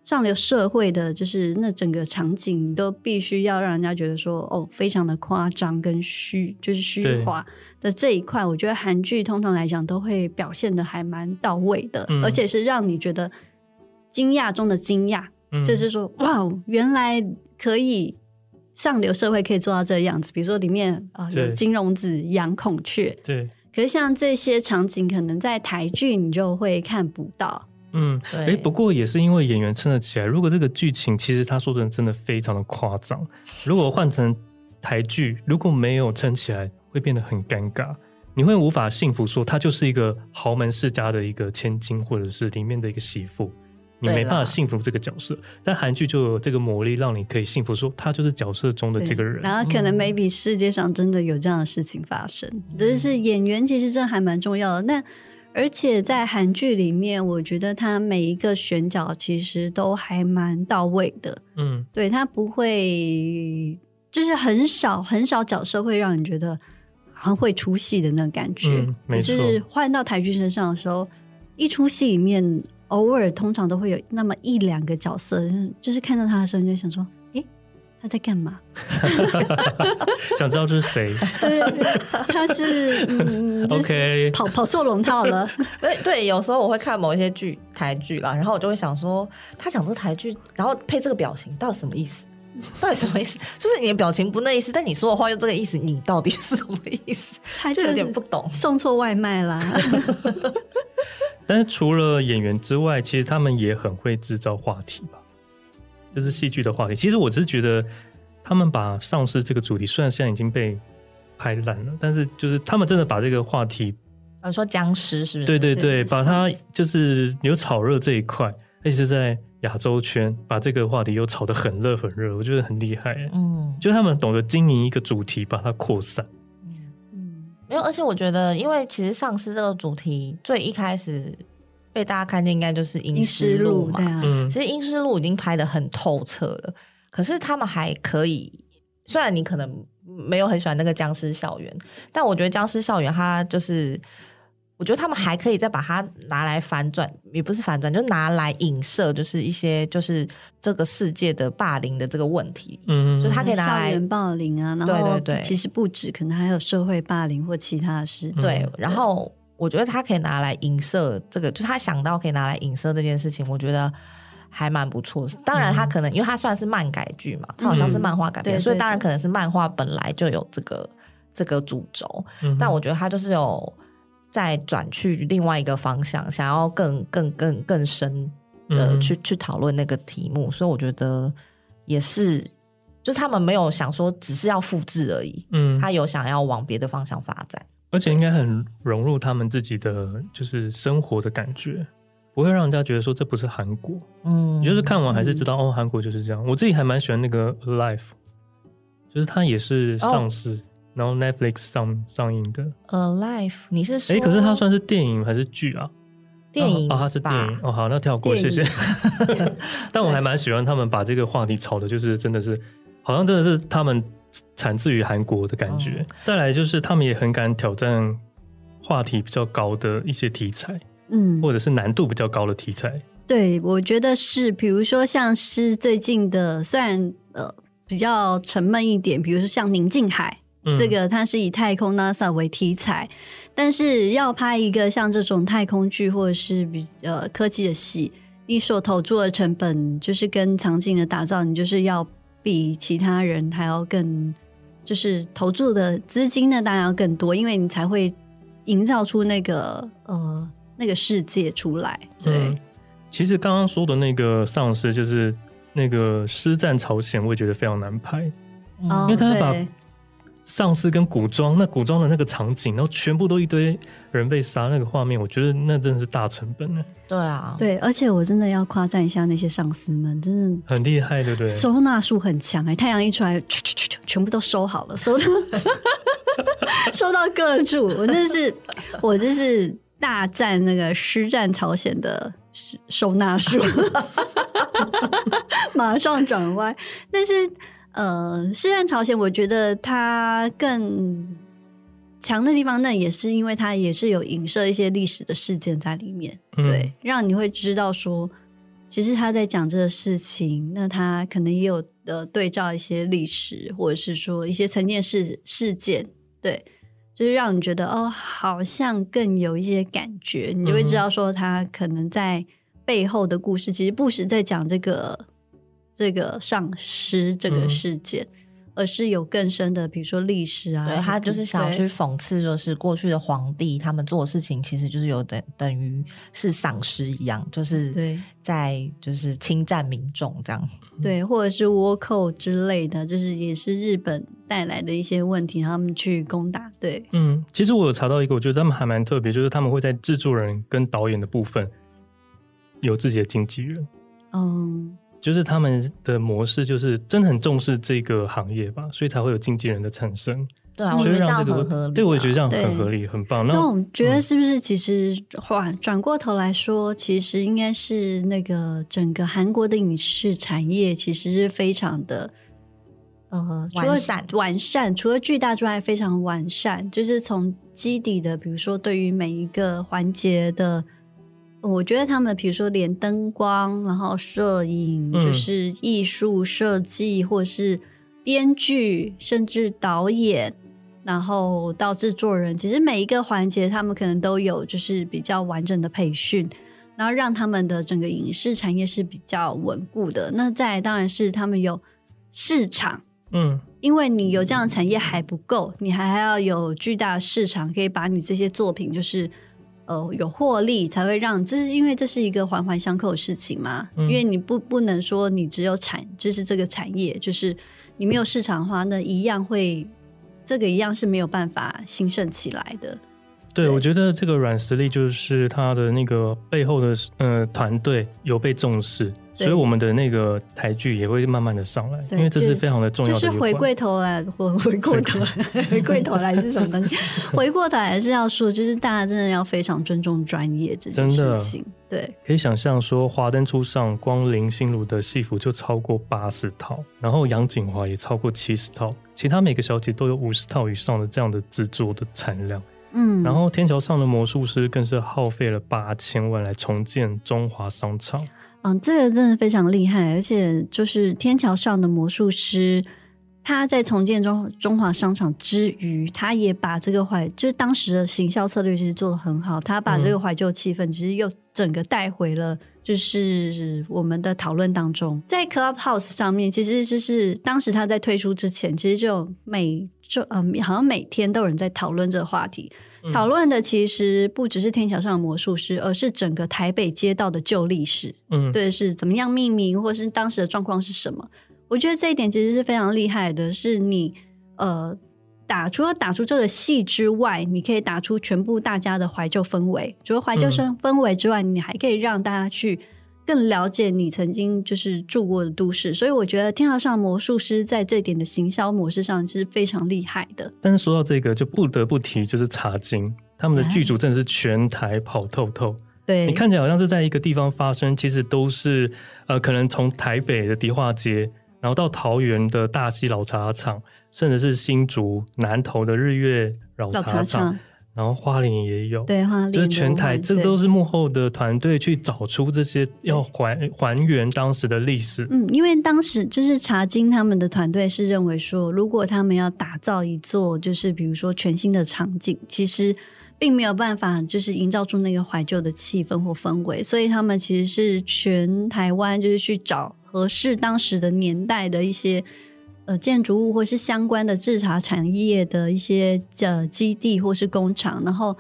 上流社会的，就是那整个场景都必须要让人家觉得说，哦，非常的夸张跟虚，就是虚华的这一块，我觉得韩剧通常来讲都会表现的还蛮到位的，嗯、而且是让你觉得惊讶中的惊讶，嗯、就是说，哇，原来可以上流社会可以做到这样子。比如说里面啊、呃、有金融子养孔雀，对，可是像这些场景，可能在台剧你就会看不到。嗯，哎对，不过也是因为演员撑得起来。如果这个剧情其实他说的真的非常的夸张，如果换成台剧，如果没有撑起来，会变得很尴尬。你会无法信服说他就是一个豪门世家的一个千金，或者是里面的一个媳妇，你没办法信服这个角色。但韩剧就有这个魔力，让你可以信服说他就是角色中的这个人。然后可能 maybe 世界上真的有这样的事情发生，就、嗯、是演员其实真的还蛮重要的。那而且在韩剧里面，我觉得他每一个选角其实都还蛮到位的。嗯，对，他不会，就是很少很少角色会让你觉得很会出戏的那种感觉。嗯，没错。是换到台剧身上的时候，一出戏里面偶尔通常都会有那么一两个角色，就是就是看到他的时候你就想说。他在干嘛？想知道这是谁？对，他是嗯，OK，跑跑错龙套了。对 对，有时候我会看某一些剧，台剧啦，然后我就会想说，他讲这个台剧，然后配这个表情，到底什么意思？到底什么意思？就是你的表情不那意思，但你说的话又这个意思，你到底是什么意思？他就有点不懂，送错外卖啦。但是除了演员之外，其实他们也很会制造话题吧。就是戏剧的话题，其实我只是觉得他们把丧尸这个主题，虽然现在已经被拍烂了，但是就是他们真的把这个话题，啊，说僵尸是不是？对对对，把它就是有炒热这一块，而且是在亚洲圈把这个话题又炒得很热很热，我觉得很厉害。嗯，就他们懂得经营一个主题，把它扩散。嗯嗯，没有，而且我觉得，因为其实丧尸这个主题最一开始。被大家看见应该就是《阴尸路》嘛，嗯，其实《阴尸路》已经拍的很透彻了，可是他们还可以。虽然你可能没有很喜欢那个僵尸校园，但我觉得僵尸校园它就是我觉得他们还可以再把它拿来反转，也不是反转，就拿来影射，就是一些就是这个世界的霸凌的这个问题。嗯，就他可以拿来校园暴凌啊，然后对对对，其实不止，可能还有社会霸凌或其他的事情。对，然后我觉得他可以拿来影射这个，就是他想到可以拿来影射这件事情，我觉得还蛮不错。当然，他可能因为他算是漫改剧嘛，他好像是漫画改编，嗯，所以当然可能是漫画本来就有这个这个主轴，嗯，但我觉得他就是有。再转去另外一个方向，想要更更更更深的去、嗯、去讨论那个题目，所以我觉得也是，就是他们没有想说只是要复制而已，嗯，他有想要往别的方向发展，而且应该很融入他们自己的就是生活的感觉，不会让人家觉得说这不是韩国，嗯，你就是看完还是知道、嗯、哦，韩国就是这样。我自己还蛮喜欢那个 Life，就是它也是上市。哦然后 Netflix 上上映的《Alive》，你是说？哎，可是它算是电影还是剧啊？电影哦，它是电影哦。好，那跳过，谢谢。但我还蛮喜欢他们把这个话题炒的，就是真的是，好像真的是他们产自于韩国的感觉。哦。再来就是他们也很敢挑战话题比较高的一些题材，嗯，或者是难度比较高的题材。对，我觉得是，比如说像是最近的，虽然呃比较沉闷一点，比如说像《宁静海》。这个它是以太空 NASA 为题材，但是要拍一个像这种太空剧或者是比呃科技的戏，你所投注的成本就是跟场景的打造，你就是要比其他人还要更，就是投注的资金呢当然要更多，因为你才会营造出那个呃那个世界出来。对，嗯、其实刚刚说的那个丧尸就是那个师战朝鲜，我也觉得非常难拍，嗯、因为他把。丧尸跟古装，那古装的那个场景，然后全部都一堆人被杀，那个画面，我觉得那真的是大成本呢。对啊，对，而且我真的要夸赞一下那些丧尸们，真的很厉害，对不对？收纳术很强哎，太阳一出来，全部都收好了，收到 收到各处。我真是，我真是大赞那个师战朝鲜的收纳术，马上转弯，但是。呃，尸战朝鲜，我觉得它更强的地方，那也是因为它也是有影射一些历史的事件在里面，嗯、对，让你会知道说，其实他在讲这个事情，那他可能也有的对照一些历史，或者是说一些曾经事事件，对，就是让你觉得哦，好像更有一些感觉，你就会知道说他可能在背后的故事，其实不时在讲这个。这个丧尸这个事件，嗯，而是有更深的，比如说历史啊。对，他就是想要去讽刺，就是过去的皇帝他们做的事情，其实就是有等等于是丧尸一样，就是在就是侵占民众这样。对，或者是倭寇之类的，就是也是日本带来的一些问题，他们去攻打。对，嗯，其实我有查到一个，我觉得他们还蛮特别，就是他们会在制作人跟导演的部分有自己的经纪人。嗯。就是他们的模式，就是真的很重视这个行业吧，所以才会有经纪人的产生。对啊，我觉得这样很合理。对，我也觉得这样很合理，很棒。那我觉得是不是其实转转过头来说，其实应该是那个整个韩国的影视产业其实是非常的呃完善完善，除了巨大之外非常完善，就是从基底的，比如说对于每一个环节的。我觉得他们，比如说连灯光，然后摄影，就是艺术设计，或是编剧，甚至导演，然后到制作人，其实每一个环节，他们可能都有就是比较完整的培训，然后让他们的整个影视产业是比较稳固的。那再来当然是他们有市场，嗯，因为你有这样的产业还不够，你还还要有巨大的市场，可以把你这些作品就是。呃，有获利才会让，这是因为这是一个环环相扣的事情嘛。嗯、因为你不不能说你只有产，就是这个产业，就是你没有市场的话，那一样会，这个一样是没有办法兴盛起来的。对，对我觉得这个软实力就是它的那个背后的呃团队有被重视。所以我们的那个台剧也会慢慢的上来，因为这是非常的重要的。就是回过头来，回回过头来，回过头来是什么东西？回过头来还是要说，就是大家真的要非常尊重专业这件事情。对，可以想象说，华灯初上，光林心如的戏服就超过八十套，然后杨景华也超过七十套，其他每个小姐都有五十套以上的这样的制作的产量。嗯，然后《天桥上的魔术师》更是耗费了八千万来重建中华商场。嗯，这个真的非常厉害，而且就是《天桥上的魔术师》，他在重建中中华商场之余，他也把这个怀，就是当时的行销策略其实做的很好，他把这个怀旧气氛其实又整个带回了，就是我们的讨论当中，在 Clubhouse 上面，其实就是当时他在推出之前，其实就每就嗯，好像每天都有人在讨论这个话题。讨论的其实不只是天桥上的魔术师，而是整个台北街道的旧历史。嗯，对，是怎么样命名，或是当时的状况是什么？我觉得这一点其实是非常厉害的。是你呃，打除了打出这个戏之外，你可以打出全部大家的怀旧氛围。除了怀旧生氛围之外，嗯，你还可以让大家去。更了解你曾经就是住过的都市，所以我觉得《天桥上魔术师》在这点的行销模式上是非常厉害的。但是说到这个，就不得不提就是茶经，他们的剧组真的是全台跑透透。对，你看起来好像是在一个地方发生，其实都是呃，可能从台北的迪化街，然后到桃园的大溪老茶厂，甚至是新竹南投的日月老茶厂。然后花莲也有，对，花莲就是全台，这个都是幕后的团队去找出这些要还还原当时的历史。嗯，因为当时就是查金他们的团队是认为说，如果他们要打造一座就是比如说全新的场景，其实并没有办法就是营造出那个怀旧的气氛或氛围，所以他们其实是全台湾就是去找合适当时的年代的一些。呃，建筑物或是相关的制茶产业的一些呃基地或是工厂，然后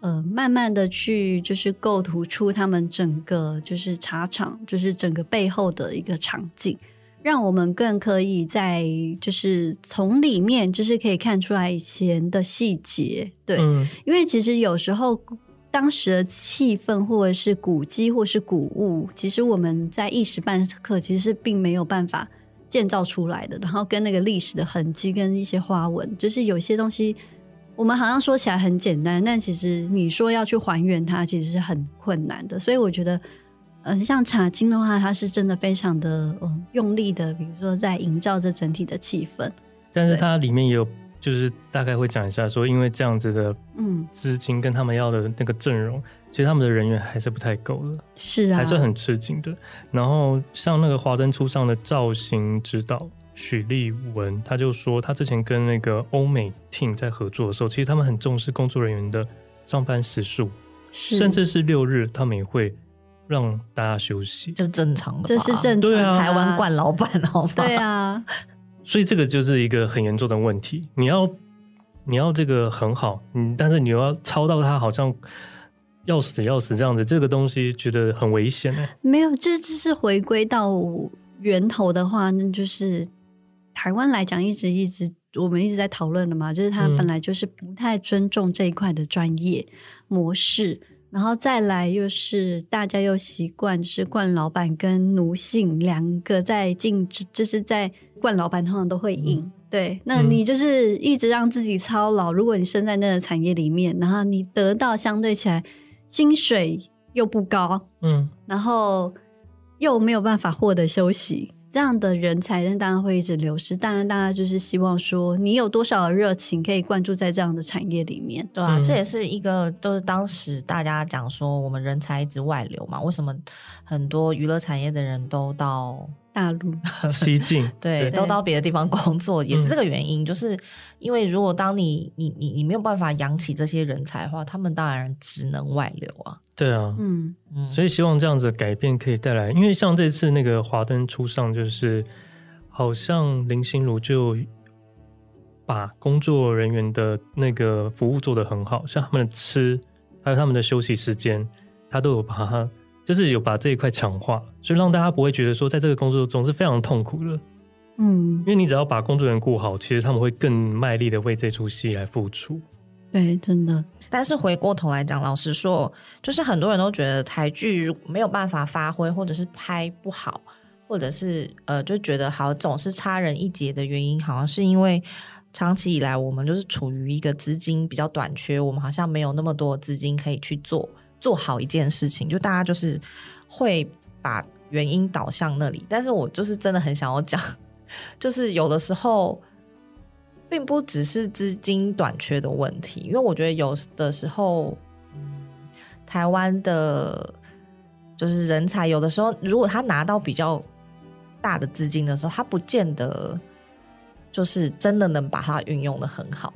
呃，慢慢的去就是构图出他们整个就是茶厂，就是整个背后的一个场景，让我们更可以在就是从里面就是可以看出来以前的细节，对，嗯、因为其实有时候当时的气氛或者是古迹或是古物，其实我们在一时半刻其实是并没有办法。建造出来的，然后跟那个历史的痕迹跟一些花纹，就是有些东西，我们好像说起来很简单，但其实你说要去还原它，其实是很困难的。所以我觉得，嗯、呃，像茶金的话，它是真的非常的、呃、用力的，比如说在营造这整体的气氛。但是它里面也有，就是大概会讲一下说，因为这样子的嗯资金跟他们要的那个阵容。其实他们的人员还是不太够的，是啊，还是很吃紧的。然后像那个华灯初上的造型指导许立文，他就说他之前跟那个欧美 team 在合作的时候，其实他们很重视工作人员的上班时数，甚至是六日他们也会让大家休息，就正常的，这是正常的。对啊，台湾惯老板好吗？对啊，所以这个就是一个很严重的问题。你要你要这个很好，嗯，但是你又要操到他好像。要死要死这样子，这个东西觉得很危险哎。没有，这只是回归到源头的话，那就是台湾来讲，一直一直我们一直在讨论的嘛，就是他本来就是不太尊重这一块的专业模式，嗯、然后再来又是大家又习惯就是惯老板跟奴性两个在竞争，就是在惯老板通常都会赢。嗯、对，那你就是一直让自己操劳，如果你身在那个产业里面，然后你得到相对起来。薪水又不高，嗯，然后又没有办法获得休息，这样的人才，那当然会一直流失。当然，大家就是希望说，你有多少的热情可以灌注在这样的产业里面，对啊，嗯、这也是一个，都是当时大家讲说，我们人才一直外流嘛，为什么很多娱乐产业的人都到大陆。西进，对，都到别的地方工作，也是这个原因，嗯、就是因为如果当你你你你没有办法养起这些人才的话，他们当然只能外流啊。对啊，嗯。嗯，所以希望这样子的改变可以带来，因为像这次那个华灯初上，就是好像林心如就把工作人员的那个服务做得很好，像他们的吃还有他们的休息时间，他都有把它。就是有把这一块强化，所以让大家不会觉得说，在这个工作中是非常痛苦的。嗯，因为你只要把工作人员顾好，其实他们会更卖力的为这出戏来付出。对，真的。但是回过头来讲，老实说，就是很多人都觉得台剧没有办法发挥，或者是拍不好，或者是呃，就觉得好总是差人一截的原因，好像是因为长期以来我们就是处于一个资金比较短缺，我们好像没有那么多资金可以去做。做好一件事情，就大家就是会把原因导向那里，但是我就是真的很想要讲，就是有的时候并不只是资金短缺的问题，因为我觉得有的时候，台湾的，就是人才，有的时候如果他拿到比较大的资金的时候，他不见得就是真的能把它运用的很好。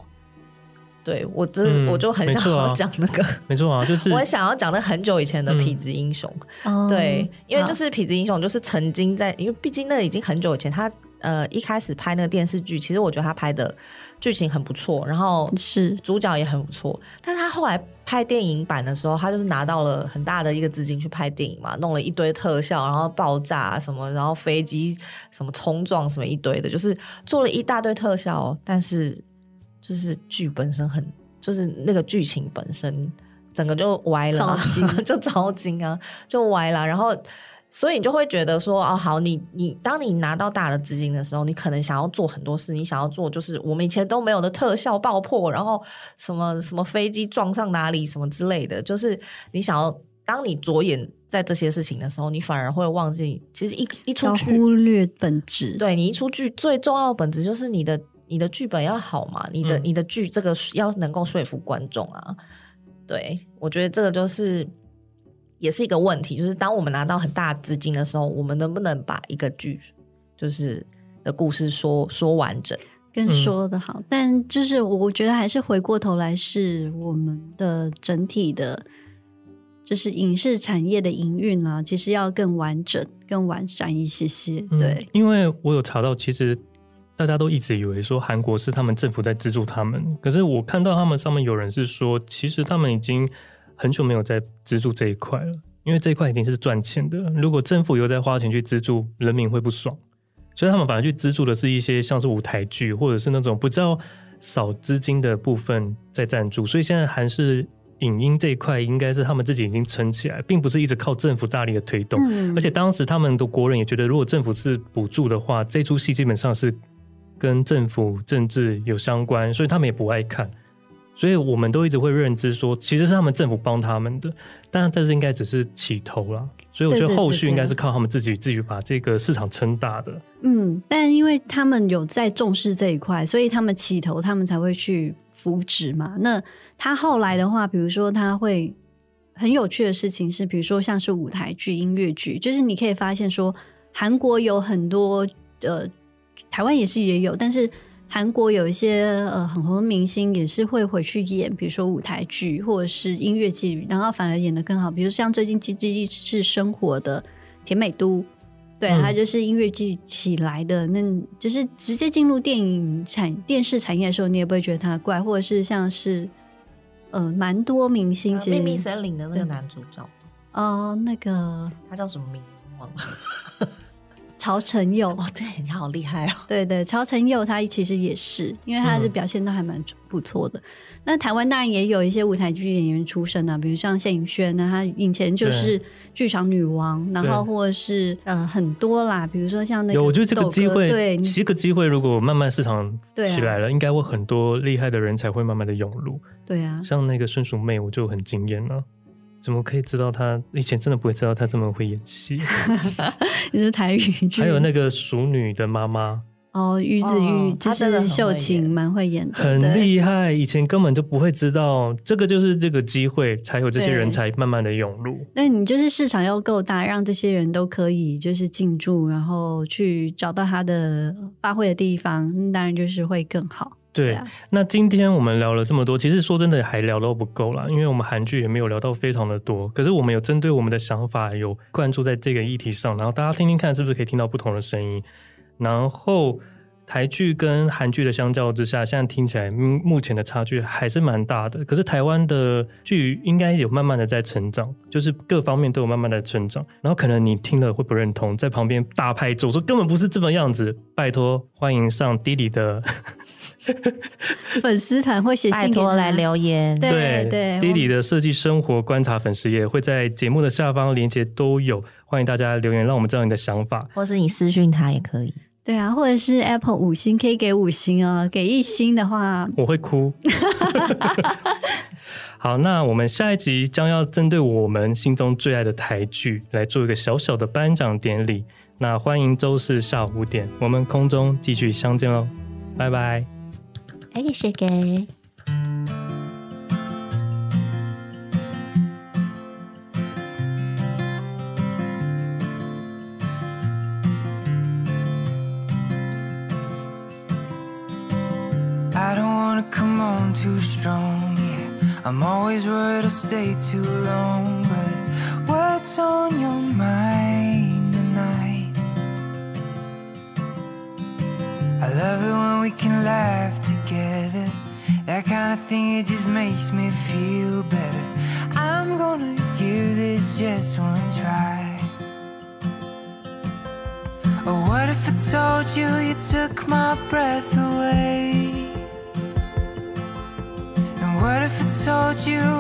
对我这，嗯、我就很想要讲那个，没错啊，啊，就是我想要讲那很久以前的痞子英雄，嗯、对，因为就是痞子英雄，就是曾经在，因为毕竟那已经很久以前，他呃一开始拍那个电视剧，其实我觉得他拍的剧情很不错，然后是主角也很不错，但是他后来拍电影版的时候，他就是拿到了很大的一个资金去拍电影嘛，弄了一堆特效，然后爆炸什么，然后飞机什么冲撞什么一堆的，就是做了一大堆特效，但是。就是剧本身很，就是那个剧情本身整个就歪了，就糟心啊，就歪了。然后，所以你就会觉得说，哦，好，你你当你拿到大的资金的时候，你可能想要做很多事，你想要做就是我们以前都没有的特效爆破，然后什么什么飞机撞上哪里什么之类的，就是你想要，当你着眼在这些事情的时候，你反而会忘记，其实一一出去忽略本质。对，你一出剧最重要的本质就是你的。你的剧本要好嘛？你的、嗯、你的剧这个要能够说服观众啊。对，我觉得这个就是也是一个问题，就是当我们拿到很大资金的时候，我们能不能把一个剧就是的故事说说完整，更说的好？嗯、但就是我觉得还是回过头来是我们的整体的，就是影视产业的营运啊，其实要更完整、更完善一些些。对，嗯、因为我有查到，其实。大家都一直以为说韩国是他们政府在资助他们，可是我看到他们上面有人是说，其实他们已经很久没有在资助这一块了，因为这一块一定是赚钱的。如果政府又在花钱去资助，人民会不爽，所以他们反而去资助的是一些像是舞台剧或者是那种不知道少资金的部分在赞助。所以现在韩式影音这一块应该是他们自己已经撑起来，并不是一直靠政府大力的推动。嗯、而且当时他们的国人也觉得，如果政府是补助的话，这出戏基本上是。跟政府政治有相关，所以他们也不爱看，所以我们都一直会认知说，其实是他们政府帮他们的，但但是应该只是起头了，所以我觉得后续应该是靠他们自己自己把这个市场撑大的。嗯，但因为他们有在重视这一块，所以他们起头，他们才会去扶植嘛。那他后来的话，比如说他会很有趣的事情是，比如说像是舞台剧、音乐剧，就是你可以发现说，韩国有很多呃。台湾也是也有，但是韩国有一些呃很红的明星也是会回去演，比如说舞台剧或者是音乐剧，然后反而演的更好。比如像最近《机智医治生活》的甜美都，对，他就是音乐剧起来的，那就是直接进入电影产电视产业的时候，你也不会觉得他怪，或者是像是呃蛮多明星，其实《秘密森林》的那个男主角，哦，那个他叫什么名忘了。曹承佑哦，对，你好厉害哦！对对，曹承佑他其实也是，因为他的表现都还蛮不错的。嗯、那台湾当然也有一些舞台剧演员出身啊，比如像谢盈萱，那他以前就是剧场女王，然后或者是呃很多啦，比如说像那个，有我觉得这个机会，对，这个机会如果慢慢市场起来了，啊、应该会很多厉害的人才会慢慢的涌入。对啊，像那个孙淑媚，我就很惊艳了。怎么可以知道他以前真的不会知道他这么会演戏？你是台语剧，还有那个熟女的妈妈哦，于子玉，她真的秀琴蛮会演的，很厉害。以前根本就不会知道，这个就是这个机会，才有这些人才慢慢的涌入。那你就是市场要够大，让这些人都可以就是进驻，然后去找到他的发挥的地方，当然就是会更好。对，啊、那今天我们聊了这么多，其实说真的还聊到不够啦，因为我们韩剧也没有聊到非常的多。可是我们有针对我们的想法有关注在这个议题上，然后大家听听看是不是可以听到不同的声音。然后台剧跟韩剧的相较之下，现在听起来目前的差距还是蛮大的。可是台湾的剧应该有慢慢的在成长，就是各方面都有慢慢的成长。然后可能你听了会不认同，在旁边大拍桌说根本不是这么样子。拜托，欢迎上 Didi 的。粉丝团会写信，拜托来留言。对对，Didi 的设计生活观察粉丝页会在节目的下方链接都有，欢迎大家留言，让我们知道你的想法，或是你私讯他也可以。对啊，或者是 Apple 五星可以给五星哦，给一星的话我会哭。好，那我们下一集将要针对我们心中最爱的台剧来做一个小小的颁奖典礼。那欢迎周四下午五点，我们空中继续相见喽， 拜拜。알겠어, 게. come on too strong. Yeah, I'm always worried I'll stay too long. But what's on your mind? I love it when we can laugh together. That kind of thing, it just makes me feel better. I'm gonna give this just one try. Or what if I told you you took my breath away? And what if I told you